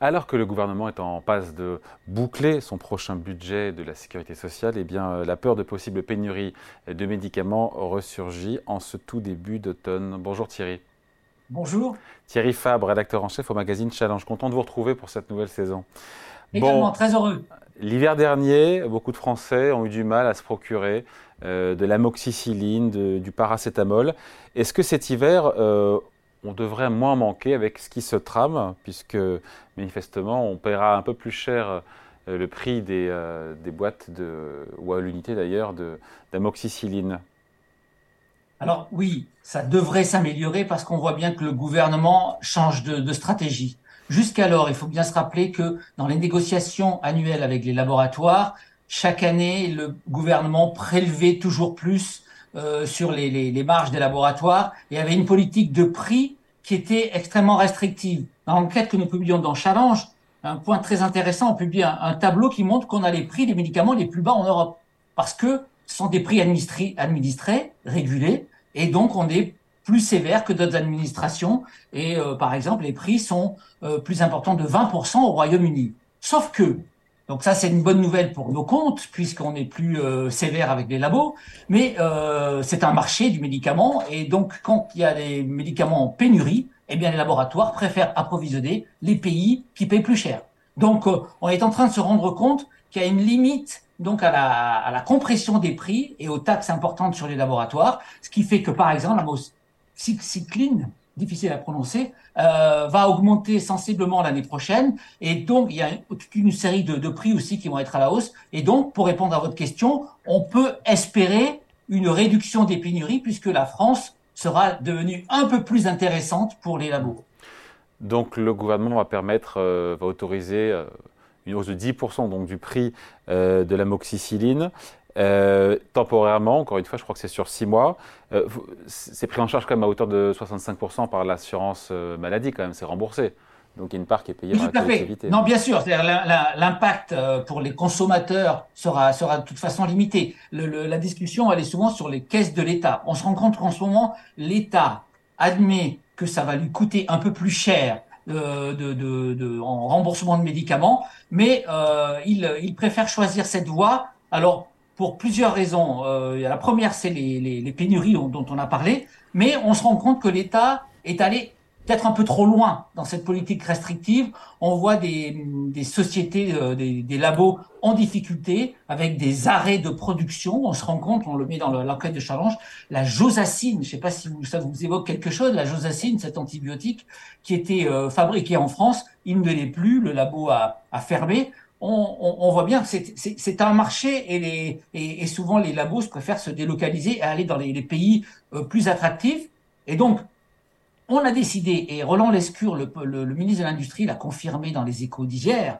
Alors que le gouvernement est en passe de boucler son prochain budget de la sécurité sociale, eh bien, euh, la peur de possibles pénuries de médicaments ressurgit en ce tout début d'automne. Bonjour Thierry. Bonjour. Thierry Fabre, rédacteur en chef au magazine Challenge. Content de vous retrouver pour cette nouvelle saison. Également, très heureux. L'hiver dernier, beaucoup de Français ont eu du mal à se procurer euh, de l'amoxicilline, du paracétamol. Est-ce que cet hiver, euh, on devrait moins manquer avec ce qui se trame, puisque manifestement, on paiera un peu plus cher euh, le prix des, euh, boîtes, ou à l'unité d'ailleurs, d'amoxicilline. Alors oui, ça devrait s'améliorer parce qu'on voit bien que le gouvernement change de stratégie. Jusqu'alors, il faut bien se rappeler que dans les négociations annuelles avec les laboratoires, chaque année, le gouvernement prélevait toujours plus euh, sur les, les, les, marges des laboratoires et avait une politique de prix qui était extrêmement restrictive. Dans l'enquête que nous publions dans Challenge, un point très intéressant, on publie un, tableau qui montre qu'on a les prix des médicaments les plus bas en Europe parce que ce sont des prix administrés, administrés régulés, et donc on est plus sévère que d'autres administrations. Et euh, par exemple, les prix sont euh, plus importants de 20% au Royaume-Uni. Sauf que donc ça, c'est une bonne nouvelle pour nos comptes, puisqu'on est plus euh, sévère avec les labos, mais euh, c'est un marché du médicament, et donc quand il y a des médicaments en pénurie, eh bien les laboratoires préfèrent approvisionner les pays qui payent plus cher. Donc euh, on est en train de se rendre compte qu'il y a une limite donc à la, à la compression des prix et aux taxes importantes sur les laboratoires, ce qui fait que par exemple la cycline, difficile à prononcer, euh, va augmenter sensiblement l'année prochaine. Et donc, il y a toute une série de, prix aussi qui vont être à la hausse. Et donc, pour répondre à votre question, on peut espérer une réduction des pénuries puisque la France sera devenue un peu plus intéressante pour les labos. Donc, le gouvernement va permettre, euh, va autoriser euh, une hausse de 10% donc, du prix de l'amoxicilline. Euh, temporairement, encore une fois, je crois que c'est sur six mois. Euh, c'est pris en charge quand même à hauteur de 65% par l'assurance euh, maladie, quand même, c'est remboursé. Donc il y a une part qui est payée par la collectivité. Non, bien sûr, l'impact pour les consommateurs sera, sera de toute façon limité. Le, le, la discussion, elle est souvent sur les caisses de l'État. On se rend compte qu'en ce moment, l'État admet que ça va lui coûter un peu plus cher de, de, de, de, en remboursement de médicaments, mais euh, il, il préfère choisir cette voie. Alors, pour plusieurs raisons. Euh, la première, c'est les, les, les, pénuries dont, on a parlé, mais on se rend compte que l'État est allé peut-être un peu trop loin dans cette politique restrictive. On voit des, des sociétés, euh, des, des, labos en difficulté, avec des arrêts de production. On se rend compte, on le met dans l'enquête de challenge, la josacine, je ne sais pas si vous, ça vous évoque quelque chose, la josacine, cet antibiotique qui était euh, fabriqué en France, il ne l'est plus, le labo a, a fermé on, voit bien que c'est un marché et, souvent les labos préfèrent se délocaliser et aller dans les, pays euh, plus attractifs. Et donc, on a décidé, et Roland Lescure, le, le, le ministre de l'Industrie, l'a confirmé dans les échos d'hier,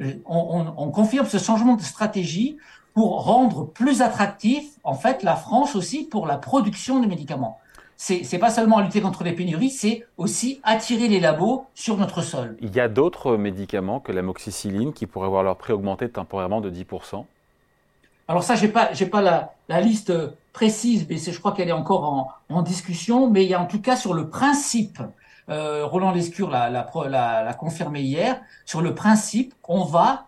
euh, on, on, confirme ce changement de stratégie pour rendre plus attractif, en fait, la France aussi pour la production de médicaments c'est pas seulement lutter contre les pénuries, c'est aussi attirer les labos sur notre sol. Il y a d'autres médicaments que l'amoxicilline qui pourraient voir leur prix augmenter temporairement de 10% Alors ça, j'ai pas, j'ai pas la, la, liste précise, mais je crois qu'elle est encore en, en, discussion. Mais il y a en tout cas sur le principe, euh, Roland Lescure l'a, la, la, la confirmé hier, sur le principe, on va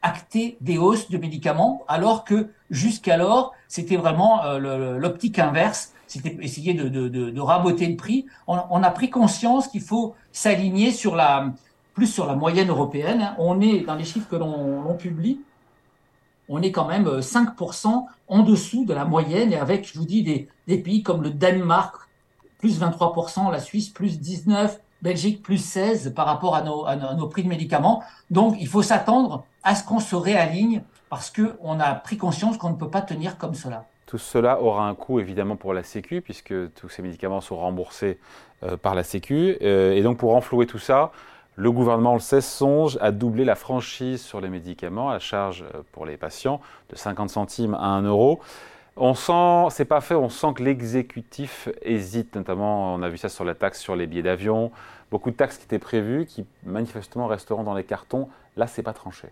acter des hausses de médicaments, alors que jusqu'alors, c'était vraiment euh, l'optique inverse c'était essayer de, raboter le prix. On, a pris conscience qu'il faut s'aligner plus sur la moyenne européenne. On est dans les chiffres que l'on publie, on est quand même 5% en dessous de la moyenne et avec, je vous dis, des, pays comme le Danemark, plus 23%, la Suisse, plus 19%, Belgique, plus 16% par rapport à nos prix de médicaments. Donc, il faut s'attendre à ce qu'on se réaligne parce qu'on a pris conscience qu'on ne peut pas tenir comme cela. Tout cela aura un coût évidemment pour la Sécu, puisque tous ces médicaments sont remboursés euh, par la Sécu. Euh, et donc pour renflouer tout ça, le gouvernement, le sait, songe à doubler la franchise sur les médicaments à charge euh, pour les patients de 50 centimes à 1 euro. On sent, c'est pas fait, on sent que l'exécutif hésite, notamment on a vu ça sur la taxe sur les billets d'avion, beaucoup de taxes qui étaient prévues, qui manifestement resteront dans les cartons. Là, c'est pas tranché.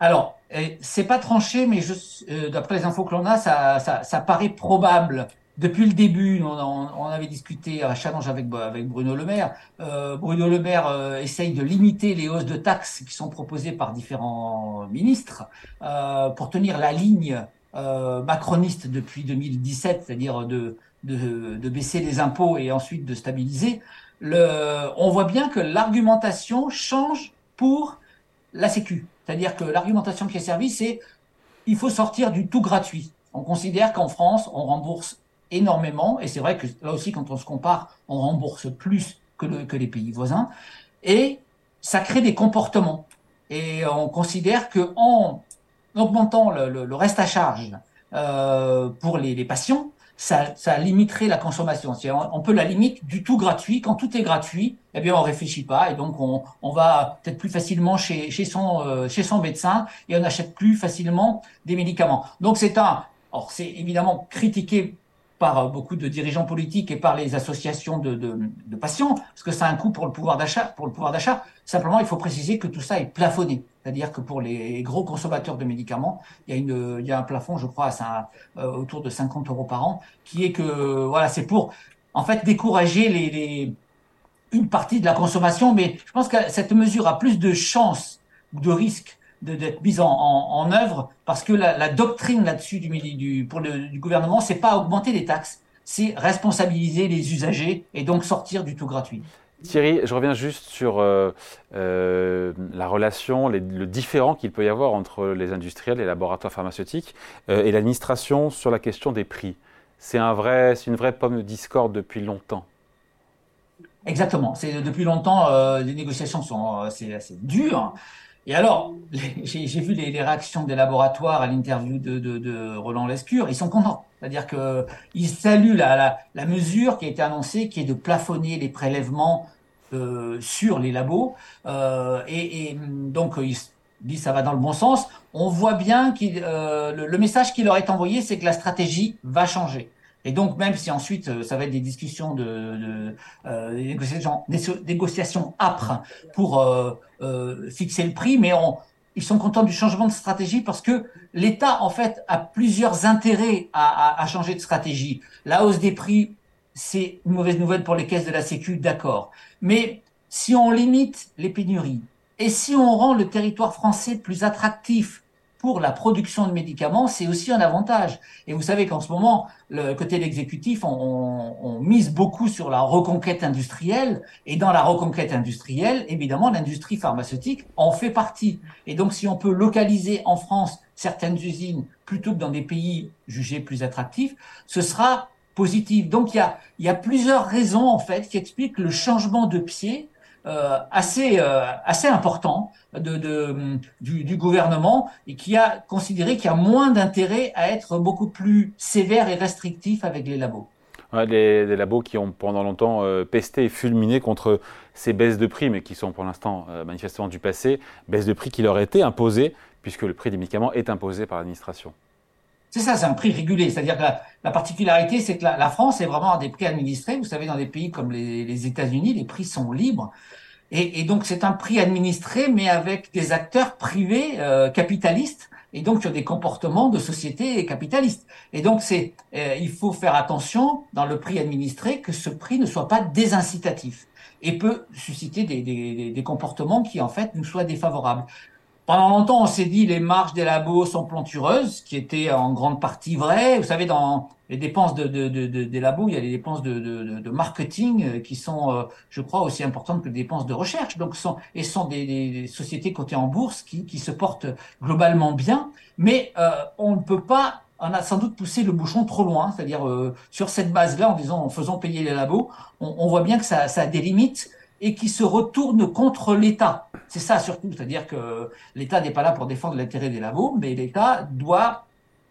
Alors, c'est pas tranché, mais euh, d'après les infos que l'on a, ça, paraît probable depuis le début, on, avait discuté à challenge avec, Bruno Le Maire. Euh, Bruno Le Maire euh, essaye de limiter les hausses de taxes qui sont proposées par différents ministres euh, pour tenir la ligne macroniste depuis 2017, c'est-à-dire de, de, baisser les impôts et ensuite de stabiliser. On voit bien que l'argumentation change pour la Sécu. C'est-à-dire que l'argumentation qui est servie, c'est il faut sortir du tout gratuit. On considère qu'en France, on rembourse énormément, et c'est vrai que là aussi, quand on se compare, on rembourse plus que, les pays voisins, et ça crée des comportements. Et on considère que en augmentant le, reste à charge euh, pour les patients, ça, ça, limiterait la consommation. On peut la limite du tout gratuit. Quand tout est gratuit, eh bien, on réfléchit pas et donc on, on va peut-être plus facilement chez, chez, son, euh, chez son médecin et on achète plus facilement des médicaments. Donc c'est un, alors c'est évidemment critiqué par euh, beaucoup de dirigeants politiques et par les associations de, de, de patients, parce que ça un coût pour le pouvoir d'achat. Pour le pouvoir d'achat, simplement, il faut préciser que tout ça est plafonné, c'est-à-dire que pour les gros consommateurs de médicaments, il y a, un plafond, je crois, euh, autour de 50 euros par an, qui est que voilà, c'est pour en fait décourager une partie de la consommation, mais je pense que cette mesure a plus de chances ou de risques d'être mise en, œuvre parce que la, la doctrine là-dessus du, du, pour le du gouvernement, c'est pas augmenter les taxes, c'est responsabiliser les usagers et donc sortir du tout gratuit. Thierry, je reviens juste sur euh, euh, la relation, le différent qu'il peut y avoir entre les industriels, les laboratoires pharmaceutiques euh, et l'administration sur la question des prix. C'est un vrai, une vraie pomme de discorde depuis longtemps. Exactement. Depuis longtemps. Les négociations sont assez dures. Et alors, j'ai vu les, réactions des laboratoires à l'interview de, Roland Lescure. Ils sont contents. C'est-à-dire qu'ils saluent la, mesure qui a été annoncée, qui est de plafonner les prélèvements euh, sur les labos. Euh, et, donc, ils disent ça va dans le bon sens. On voit bien que euh, le, le, message qui leur est envoyé, c'est que la stratégie va changer. Et donc, même si ensuite, euh, ça va être des discussions de, de euh, des négociations, négociations âpres pour euh, euh, fixer le prix, mais on, ils sont contents du changement de stratégie parce que l'État, en fait, a plusieurs intérêts à, changer de stratégie. La hausse des prix, c'est une mauvaise nouvelle pour les caisses de la Sécu, d'accord. Mais si on limite les pénuries et si on rend le territoire français plus attractif pour la production de médicaments, c'est aussi un avantage. Et vous savez qu'en ce moment, le côté de l'exécutif, on, on, mise beaucoup sur la reconquête industrielle. Et dans la reconquête industrielle, évidemment, l'industrie pharmaceutique en fait partie. Et donc, si on peut localiser en France certaines usines plutôt que dans des pays jugés plus attractifs, ce sera positif. Donc, il y a, il y a plusieurs raisons, en fait, qui expliquent le changement de pied assez, euh, assez important de, du, du, gouvernement et qui a considéré qu'il y a moins d'intérêt à être beaucoup plus sévère et restrictif avec les labos. Ouais, les, labos qui ont pendant longtemps euh, pesté et fulminé contre ces baisses de prix, mais qui sont pour l'instant manifestement du passé, baisses de prix qui leur étaient imposées, puisque le prix des médicaments est imposé par l'administration. C'est ça, c'est un prix régulé. C'est-à-dire que la, particularité, c'est que la, France est vraiment à des prix administrés. Vous savez, dans des pays comme les, les États-Unis, les prix sont libres. Et, et donc, c'est un prix administré, mais avec des acteurs privés euh, capitalistes et donc sur des comportements de société capitaliste. Et donc, c'est, euh, il faut faire attention dans le prix administré que ce prix ne soit pas désincitatif et peut susciter des, comportements qui en fait nous soient défavorables. Pendant longtemps, on s'est dit les marges des labos sont plantureuses, ce qui était en grande partie vrai. Vous savez, dans les dépenses de, de, de, des labos, il y a les dépenses de, marketing euh, qui sont, euh, je crois, aussi importantes que les dépenses de recherche. Donc, sont, et sont des, des, sociétés cotées en bourse qui, qui se portent globalement bien. Mais euh, on ne peut pas on a sans doute poussé le bouchon trop loin, c'est-à-dire sur cette base-là, en disant en faisant payer les labos, on, on voit bien que ça, ça limites et qui se retourne contre l'État. C'est ça surtout, c'est-à-dire que l'État n'est pas là pour défendre l'intérêt des labos, mais l'État doit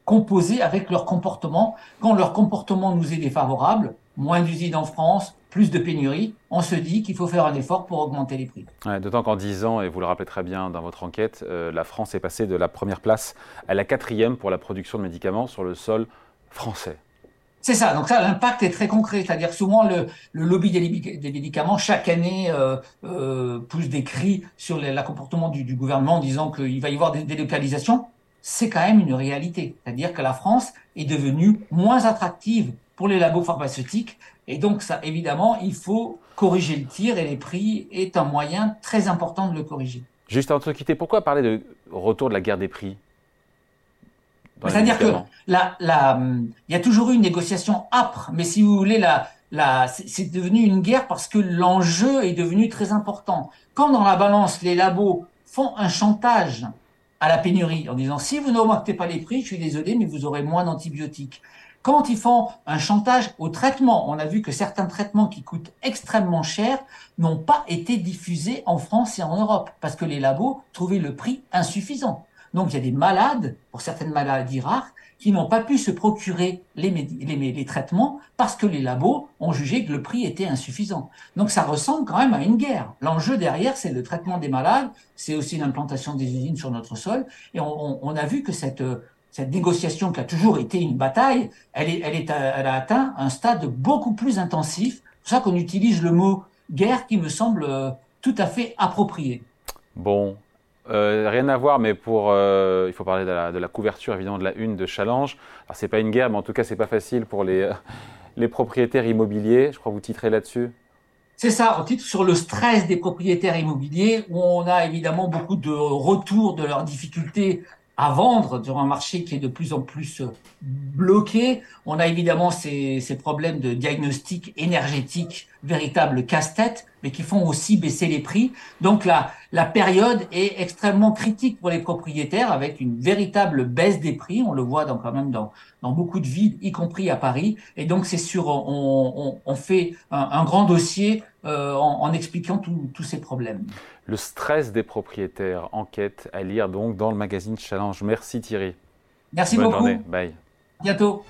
composer avec leur comportement. Quand leur comportement nous est défavorable, moins d'usines en France, plus de pénuries, on se dit qu'il faut faire un effort pour augmenter les prix. D'autant qu'en 10 ans, et vous le rappelez très bien dans votre enquête, euh, la France est passée de la première place à la quatrième pour la production de médicaments sur le sol français. C'est ça. Donc ça, l'impact est très concret. C'est-à-dire souvent le, lobby des, médicaments chaque année euh, euh, pousse des cris sur le comportement du, gouvernement en disant qu'il va y avoir des délocalisations. c'est quand même une réalité. C'est-à-dire que la France est devenue moins attractive pour les labos pharmaceutiques. Et donc, ça, évidemment, il faut corriger le tir et les prix est un moyen très important de le corriger. Juste avant de quitter, pourquoi parler de retour de la guerre des prix? C'est-à-dire que la, la, il y a toujours eu une négociation âpre, mais si vous voulez, la, la, c'est devenu une guerre parce que l'enjeu est devenu très important. Quand dans la balance, les labos font un chantage à la pénurie en disant si vous n'augmentez pas les prix, je suis désolé, mais vous aurez moins d'antibiotiques. Quand ils font un chantage au traitement, on a vu que certains traitements qui coûtent extrêmement cher n'ont pas été diffusés en France et en Europe parce que les labos trouvaient le prix insuffisant. Donc il y a des malades, pour certaines maladies rares, qui n'ont pas pu se procurer les, traitements parce que les labos ont jugé que le prix était insuffisant. Donc ça ressemble quand même à une guerre. L'enjeu derrière, c'est le traitement des malades, c'est aussi l'implantation des usines sur notre sol. Et on, a vu que cette, négociation qui a toujours été une bataille, elle, elle a atteint un stade beaucoup plus intensif. C'est pour ça qu'on utilise le mot guerre qui me semble euh, tout à fait approprié. Bon, euh, rien à voir, mais pour, euh, il faut parler de la, couverture évidemment de la une de Challenge. Alors c'est pas une guerre, mais en tout cas c'est pas facile pour les, les propriétaires immobiliers. Je crois que vous titrez là-dessus. C'est ça, on titre sur le stress des propriétaires immobiliers, où on a évidemment beaucoup de retours de leurs difficultés à vendre sur un marché qui est de plus en plus bloqué. On a évidemment ces, ces problèmes de diagnostic énergétique, véritable casse-tête, mais qui font aussi baisser les prix. Donc la, la période est extrêmement critique pour les propriétaires avec une véritable baisse des prix. On le voit dans, quand même dans, dans beaucoup de villes, y compris à Paris. Et donc c'est sûr, on, on, on fait un, un, grand dossier euh, en, en, expliquant tous ces problèmes. Le stress des propriétaires, enquête à lire donc dans le magazine Challenge. Merci Thierry. Merci beaucoup. Bye. bientôt.